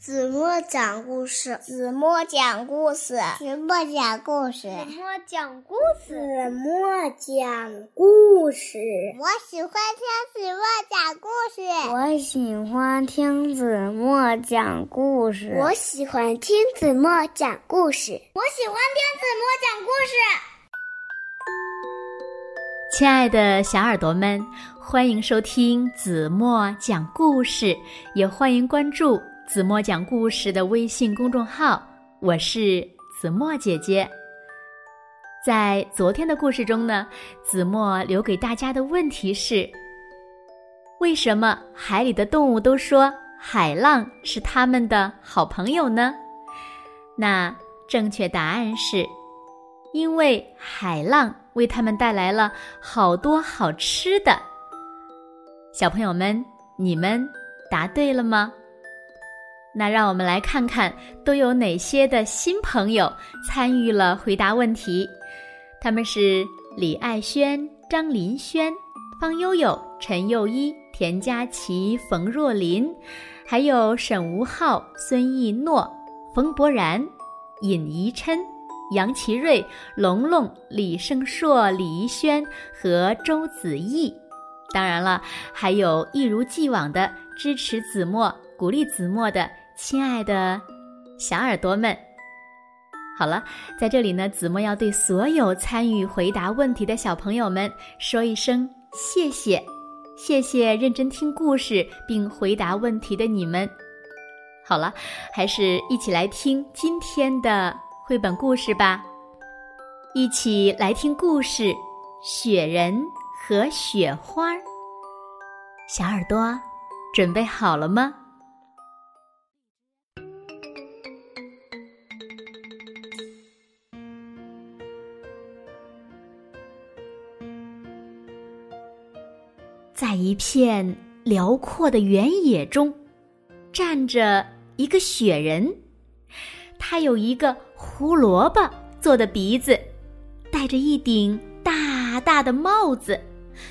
子墨讲故事，子墨讲故事，子墨讲故事，子墨讲故事，子墨讲故事。我喜欢听子墨讲故事。我喜欢听子墨讲故事。我喜欢听子墨讲故事。我喜欢听子墨讲故事。亲爱的小耳朵们，欢迎收听子墨讲故事，也欢迎关注。子墨讲故事的微信公众号，我是子墨姐姐。在昨天的故事中呢，子墨留给大家的问题是：为什么海里的动物都说海浪是他们的好朋友呢？那正确答案是，因为海浪为他们带来了好多好吃的。小朋友们，你们答对了吗？那让我们来看看都有哪些的新朋友参与了回答问题。他们是李爱轩、张林轩、方悠悠、陈佑一、田佳琪、冯若琳，还有沈吴浩、孙艺诺、冯博然、尹怡琛、杨奇瑞、龙龙、李胜硕、李怡轩和周子毅。当然了，还有一如既往的支持子墨、鼓励子墨的。亲爱的，小耳朵们，好了，在这里呢，子墨要对所有参与回答问题的小朋友们说一声谢谢，谢谢认真听故事并回答问题的你们。好了，还是一起来听今天的绘本故事吧，一起来听故事《雪人和雪花》。小耳朵，准备好了吗？在一片辽阔的原野中，站着一个雪人。他有一个胡萝卜做的鼻子，戴着一顶大大的帽子，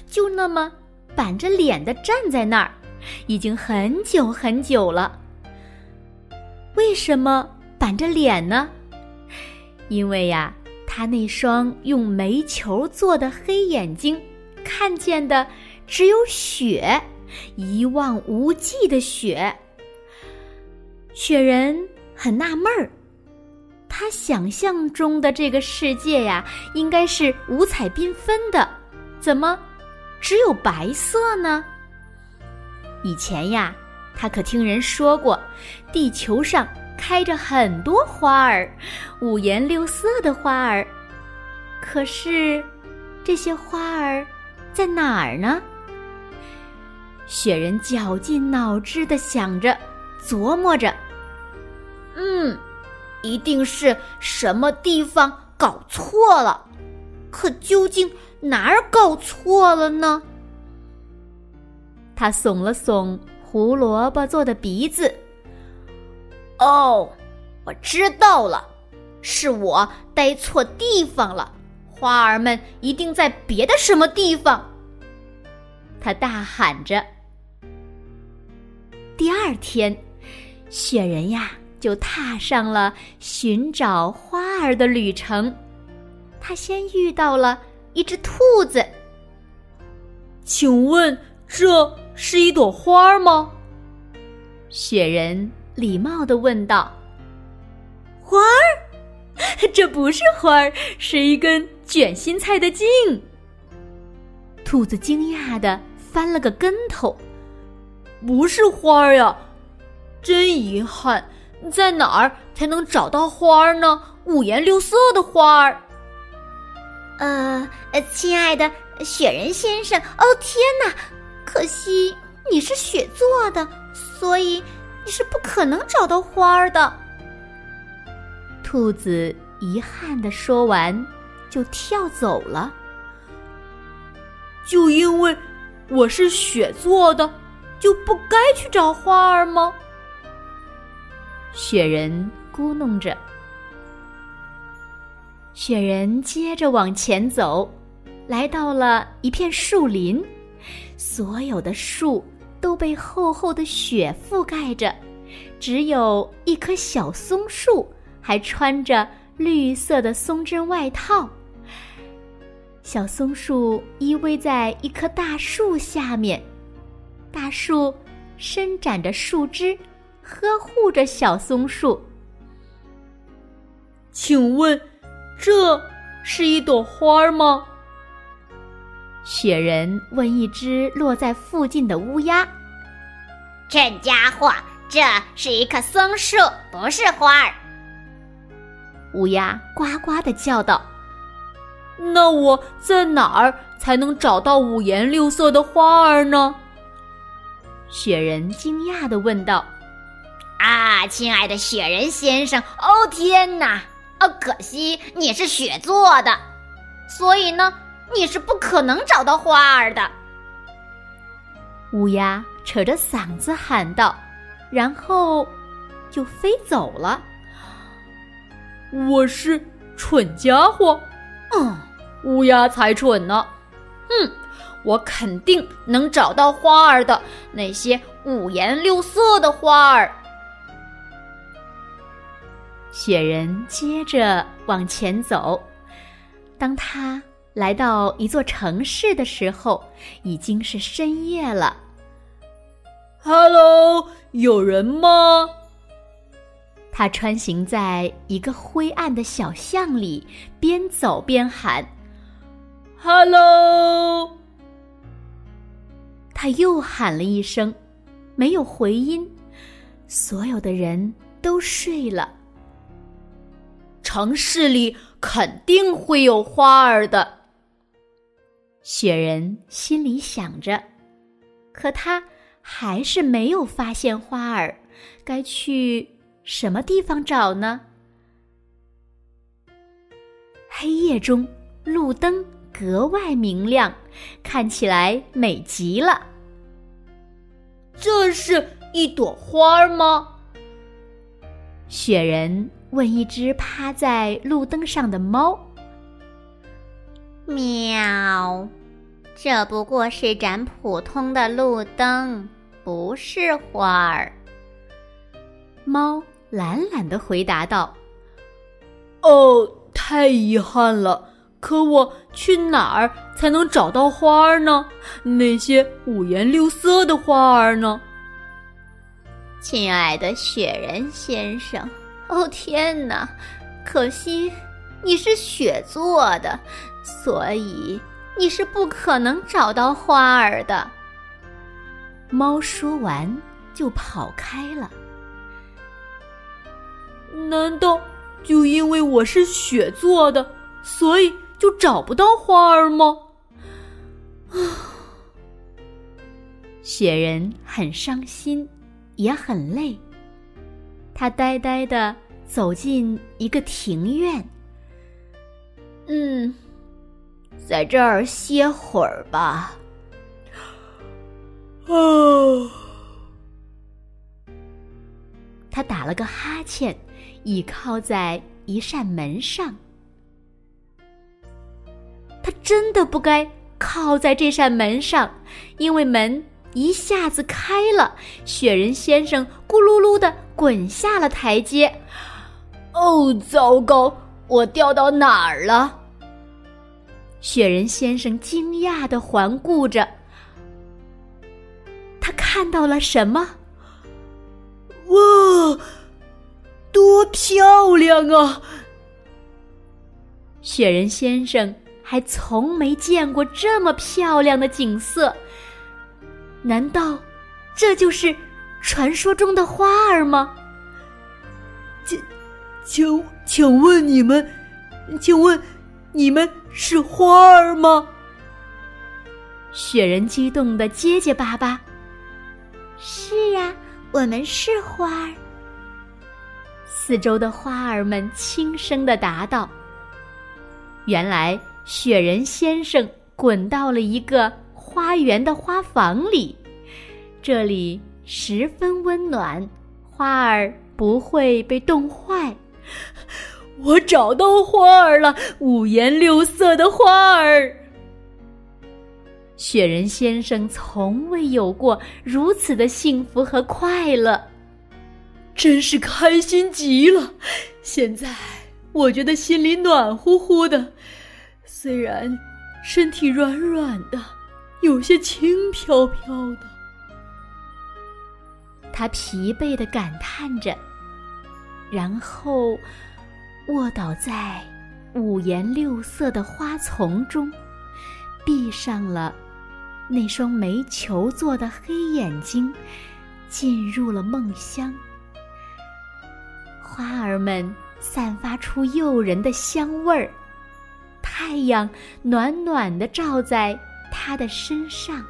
就那么板着脸的站在那儿，已经很久很久了。为什么板着脸呢？因为呀，他那双用煤球做的黑眼睛，看见的。只有雪，一望无际的雪。雪人很纳闷儿，他想象中的这个世界呀，应该是五彩缤纷的，怎么只有白色呢？以前呀，他可听人说过，地球上开着很多花儿，五颜六色的花儿。可是，这些花儿在哪儿呢？雪人绞尽脑汁的想着，琢磨着，嗯，一定是什么地方搞错了，可究竟哪儿搞错了呢？他耸了耸胡萝卜做的鼻子，哦，我知道了，是我待错地方了，花儿们一定在别的什么地方。他大喊着。第二天，雪人呀就踏上了寻找花儿的旅程。他先遇到了一只兔子。请问这是一朵花吗？雪人礼貌的问道。花儿？这不是花儿，是一根卷心菜的茎。兔子惊讶的翻了个跟头。不是花儿呀，真遗憾，在哪儿才能找到花儿呢？五颜六色的花儿。呃，亲爱的雪人先生，哦天哪，可惜你是雪做的，所以你是不可能找到花儿的。兔子遗憾的说完，就跳走了。就因为我是雪做的。就不该去找花儿吗？雪人咕哝着。雪人接着往前走，来到了一片树林，所有的树都被厚厚的雪覆盖着，只有一棵小松树还穿着绿色的松针外套。小松树依偎在一棵大树下面，大树伸展着树枝，呵护着小松树。请问，这是一朵花吗？雪人问一只落在附近的乌鸦：“这家伙，这是一棵松树，不是花儿。”乌鸦呱呱的叫道：“那我在哪儿才能找到五颜六色的花儿呢？”雪人惊讶的问道：“啊，亲爱的雪人先生，哦天哪！哦，可惜你是雪做的，所以呢。”你是不可能找到花儿的。乌鸦扯着嗓子喊道，然后就飞走了。我是蠢家伙，嗯，乌鸦才蠢呢。哼，我肯定能找到花儿的，那些五颜六色的花儿。雪人接着往前走，当他。来到一座城市的时候，已经是深夜了。Hello，有人吗？他穿行在一个灰暗的小巷里，边走边喊：“Hello。”他又喊了一声，没有回音。所有的人都睡了。城市里肯定会有花儿的。雪人心里想着，可他还是没有发现花儿，该去什么地方找呢？黑夜中，路灯格外明亮，看起来美极了。这是一朵花吗？雪人问一只趴在路灯上的猫。喵，这不过是盏普通的路灯，不是花儿。猫懒懒的回答道：“哦，太遗憾了。可我去哪儿才能找到花儿呢？那些五颜六色的花儿呢？”亲爱的雪人先生，哦天哪，可惜你是雪做的。所以你是不可能找到花儿的。猫说完就跑开了。难道就因为我是雪做的，所以就找不到花儿吗？啊！雪人很伤心，也很累。他呆呆的走进一个庭院。嗯。在这儿歇会儿吧。哦，他打了个哈欠，倚靠在一扇门上。他真的不该靠在这扇门上，因为门一下子开了，雪人先生咕噜噜的滚下了台阶。哦，糟糕！我掉到哪儿了？雪人先生惊讶的环顾着，他看到了什么？哇，多漂亮啊！雪人先生还从没见过这么漂亮的景色。难道这就是传说中的花儿吗？请，请，请问你们，请问。你们是花儿吗？雪人激动的结结巴巴。是呀，我们是花儿。四周的花儿们轻声的答道：“原来雪人先生滚到了一个花园的花房里，这里十分温暖，花儿不会被冻坏。”我找到花儿了，五颜六色的花儿。雪人先生从未有过如此的幸福和快乐。真是开心极了。现在我觉得心里暖乎乎的，虽然身体软软的，有些轻飘飘的。他疲惫的感叹着，然后卧倒在五颜六色的花丛中，闭上了那双煤球做的黑眼睛，进入了梦乡。花儿们散发出诱人的香味儿，太阳暖暖的照在他的身上。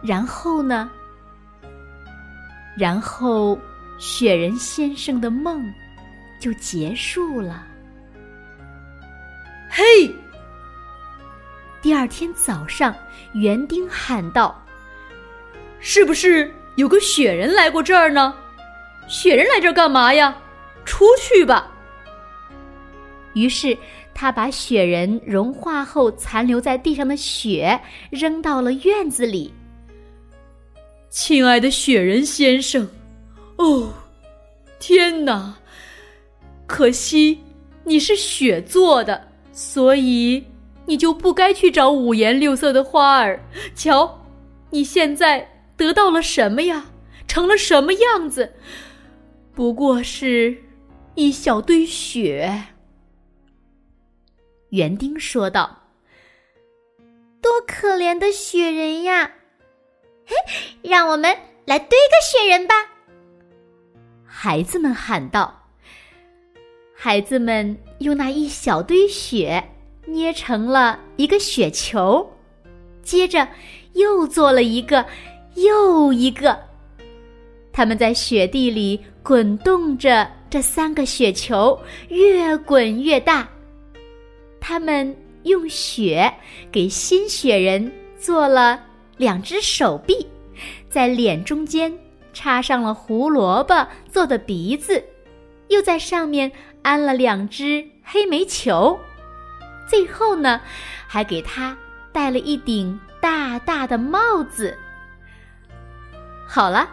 然后呢？然后，雪人先生的梦就结束了。嘿！第二天早上，园丁喊道：“是不是有个雪人来过这儿呢？雪人来这儿干嘛呀？出去吧！”于是，他把雪人融化后残留在地上的雪扔到了院子里。亲爱的雪人先生，哦，天哪！可惜你是雪做的，所以你就不该去找五颜六色的花儿。瞧，你现在得到了什么呀？成了什么样子？不过是一小堆雪。园丁说道：“多可怜的雪人呀！”嘿，让我们来堆个雪人吧！孩子们喊道。孩子们用那一小堆雪捏成了一个雪球，接着又做了一个又一个。他们在雪地里滚动着这三个雪球，越滚越大。他们用雪给新雪人做了。两只手臂，在脸中间插上了胡萝卜做的鼻子，又在上面安了两只黑煤球，最后呢，还给他戴了一顶大大的帽子。好了，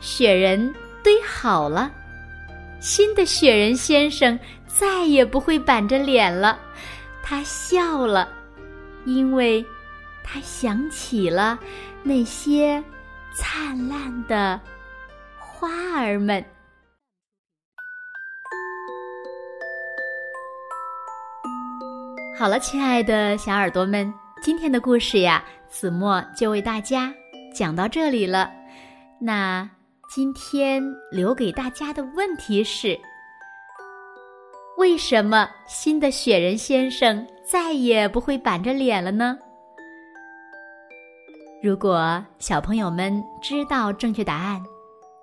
雪人堆好了，新的雪人先生再也不会板着脸了，他笑了，因为。他想起了那些灿烂的花儿们。好了，亲爱的小耳朵们，今天的故事呀，子墨就为大家讲到这里了。那今天留给大家的问题是：为什么新的雪人先生再也不会板着脸了呢？如果小朋友们知道正确答案，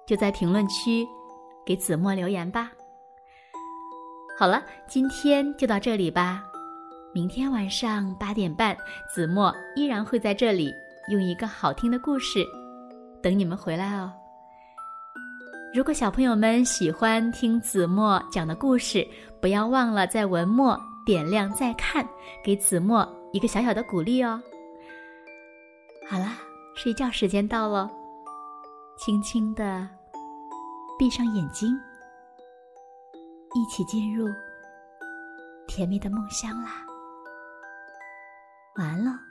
就在评论区给子墨留言吧。好了，今天就到这里吧。明天晚上八点半，子墨依然会在这里用一个好听的故事等你们回来哦。如果小朋友们喜欢听子墨讲的故事，不要忘了在文末点亮再看，给子墨一个小小的鼓励哦。好了，睡觉时间到了，轻轻的闭上眼睛，一起进入甜蜜的梦乡啦。晚安了。